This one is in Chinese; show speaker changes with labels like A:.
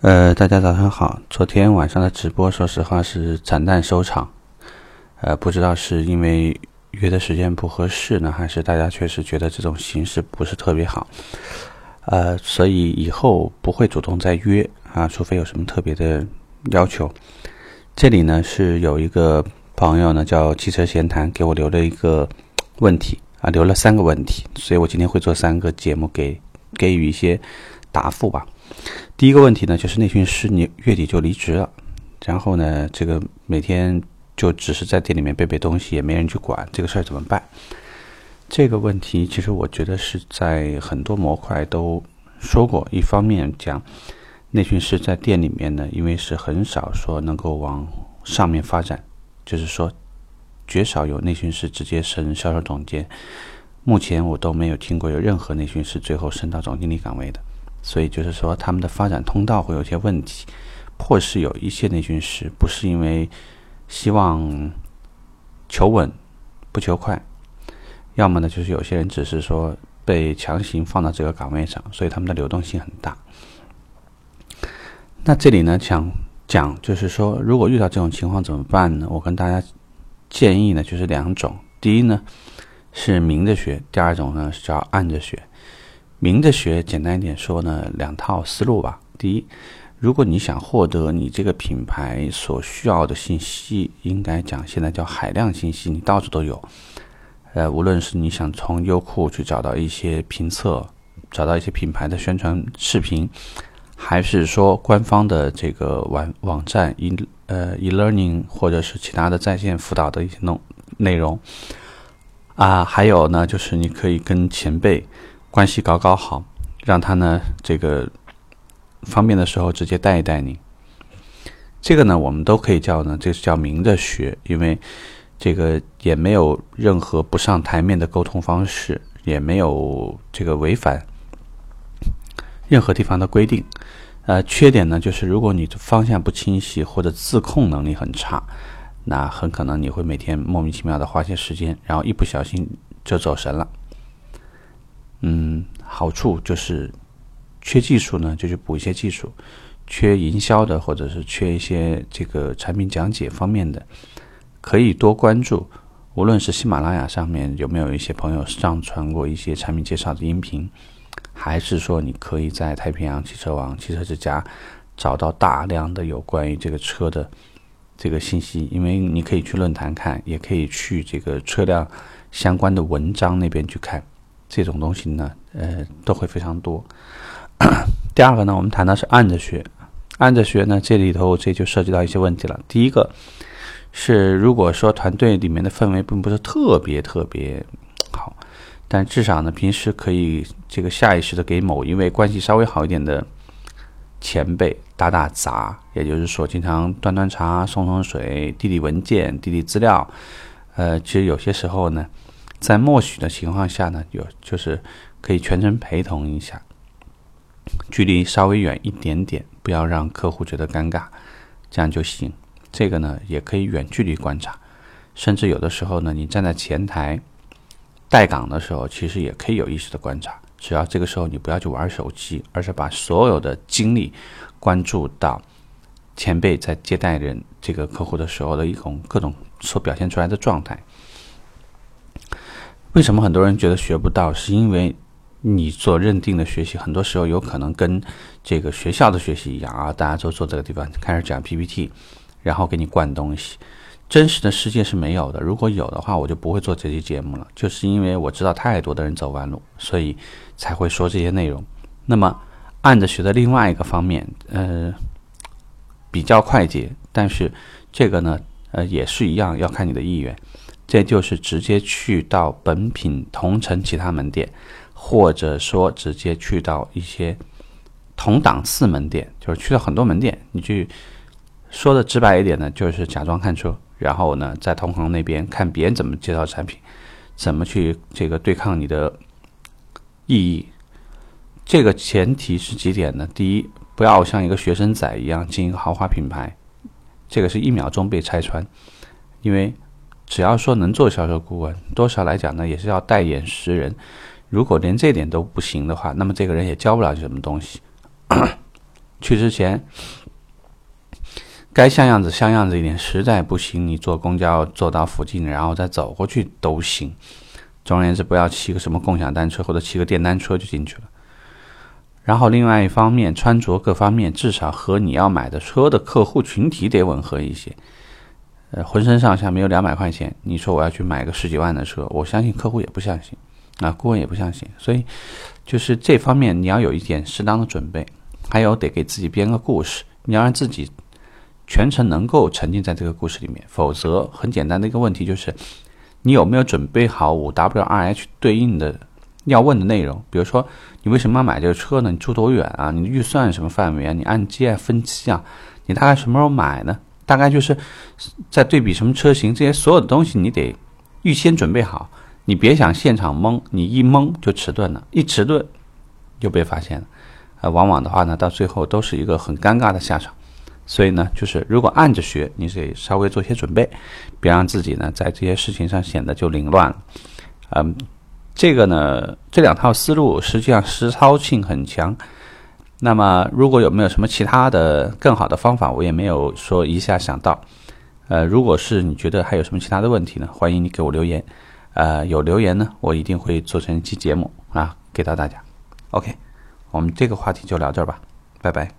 A: 呃，大家早上好。昨天晚上的直播，说实话是惨淡收场。呃，不知道是因为约的时间不合适呢，还是大家确实觉得这种形式不是特别好。呃，所以以后不会主动再约啊，除非有什么特别的要求。这里呢是有一个朋友呢叫汽车闲谈，给我留了一个问题啊，留了三个问题，所以我今天会做三个节目给给予一些答复吧。第一个问题呢，就是内训师你月底就离职了，然后呢，这个每天就只是在店里面背背东西，也没人去管这个事儿怎么办？这个问题其实我觉得是在很多模块都说过。一方面讲，内训师在店里面呢，因为是很少说能够往上面发展，就是说绝少有内训师直接升销售总监。目前我都没有听过有任何内训师最后升到总经理岗位的。所以就是说，他们的发展通道会有些问题，迫使有一些内训师不是因为希望求稳不求快，要么呢就是有些人只是说被强行放到这个岗位上，所以他们的流动性很大。那这里呢想讲就是说，如果遇到这种情况怎么办呢？我跟大家建议呢就是两种，第一呢是明着学，第二种呢是叫暗着学。明着学，简单一点说呢，两套思路吧。第一，如果你想获得你这个品牌所需要的信息，应该讲现在叫海量信息，你到处都有。呃，无论是你想从优酷去找到一些评测，找到一些品牌的宣传视频，还是说官方的这个网网站 e 呃 e learning 或者是其他的在线辅导的一些内内容啊，还有呢，就是你可以跟前辈。关系搞搞好，让他呢这个方便的时候直接带一带你。这个呢，我们都可以叫呢，这是叫明着学，因为这个也没有任何不上台面的沟通方式，也没有这个违反任何地方的规定。呃，缺点呢，就是如果你的方向不清晰或者自控能力很差，那很可能你会每天莫名其妙的花些时间，然后一不小心就走神了。好处就是缺技术呢，就去补一些技术；缺营销的，或者是缺一些这个产品讲解方面的，可以多关注。无论是喜马拉雅上面有没有一些朋友上传过一些产品介绍的音频，还是说你可以在太平洋汽车网、汽车之家找到大量的有关于这个车的这个信息，因为你可以去论坛看，也可以去这个车辆相关的文章那边去看。这种东西呢，呃，都会非常多。第二个呢，我们谈的是按着学，按着学呢，这里头这就涉及到一些问题了。第一个是，如果说团队里面的氛围并不是特别特别好，但至少呢，平时可以这个下意识的给某一位关系稍微好一点的前辈打打杂，也就是说，经常端端茶、送送水、递递文件、递递资料。呃，其实有些时候呢。在默许的情况下呢，有就是可以全程陪同一下，距离稍微远一点点，不要让客户觉得尴尬，这样就行。这个呢，也可以远距离观察，甚至有的时候呢，你站在前台待岗的时候，其实也可以有意识的观察。只要这个时候你不要去玩手机，而是把所有的精力关注到前辈在接待人这个客户的时候的一种各种所表现出来的状态。为什么很多人觉得学不到？是因为你所认定的学习，很多时候有可能跟这个学校的学习一样啊，大家都坐这个地方开始讲 PPT，然后给你灌东西。真实的世界是没有的。如果有的话，我就不会做这期节目了。就是因为我知道太多的人走弯路，所以才会说这些内容。那么按着学的另外一个方面，呃，比较快捷，但是这个呢，呃，也是一样，要看你的意愿。这就是直接去到本品同城其他门店，或者说直接去到一些同档次门店，就是去到很多门店。你去说的直白一点呢，就是假装看车，然后呢，在同行那边看别人怎么介绍产品，怎么去这个对抗你的意义。这个前提是几点呢？第一，不要像一个学生仔一样经营豪华品牌，这个是一秒钟被拆穿，因为。只要说能做销售顾问，多少来讲呢，也是要带眼识人。如果连这点都不行的话，那么这个人也教不了什么东西。去之前，该像样子像样子一点，实在不行，你坐公交坐到附近，然后再走过去都行。总而言之，不要骑个什么共享单车或者骑个电单车就进去了。然后另外一方面，穿着各方面至少和你要买的车的客户群体得吻合一些。呃，浑身上下没有两百块钱，你说我要去买个十几万的车，我相信客户也不相信，啊，顾问也不相信。所以，就是这方面你要有一点适当的准备，还有得给自己编个故事，你要让自己全程能够沉浸在这个故事里面。否则，很简单的一个问题就是，你有没有准备好五 W 二 H 对应的要问的内容？比如说，你为什么要买这个车呢？你住多远啊？你的预算什么范围啊？你按揭啊、分期啊？你大概什么时候买呢？大概就是在对比什么车型，这些所有的东西你得预先准备好，你别想现场蒙，你一蒙就迟钝了，一迟钝就被发现了，呃，往往的话呢，到最后都是一个很尴尬的下场。所以呢，就是如果按着学，你得稍微做些准备，别让自己呢在这些事情上显得就凌乱了。嗯，这个呢，这两套思路实际上实操性很强。那么，如果有没有什么其他的更好的方法，我也没有说一下想到。呃，如果是你觉得还有什么其他的问题呢，欢迎你给我留言。呃，有留言呢，我一定会做成一期节目啊，给到大家。OK，我们这个话题就聊这儿吧，拜拜。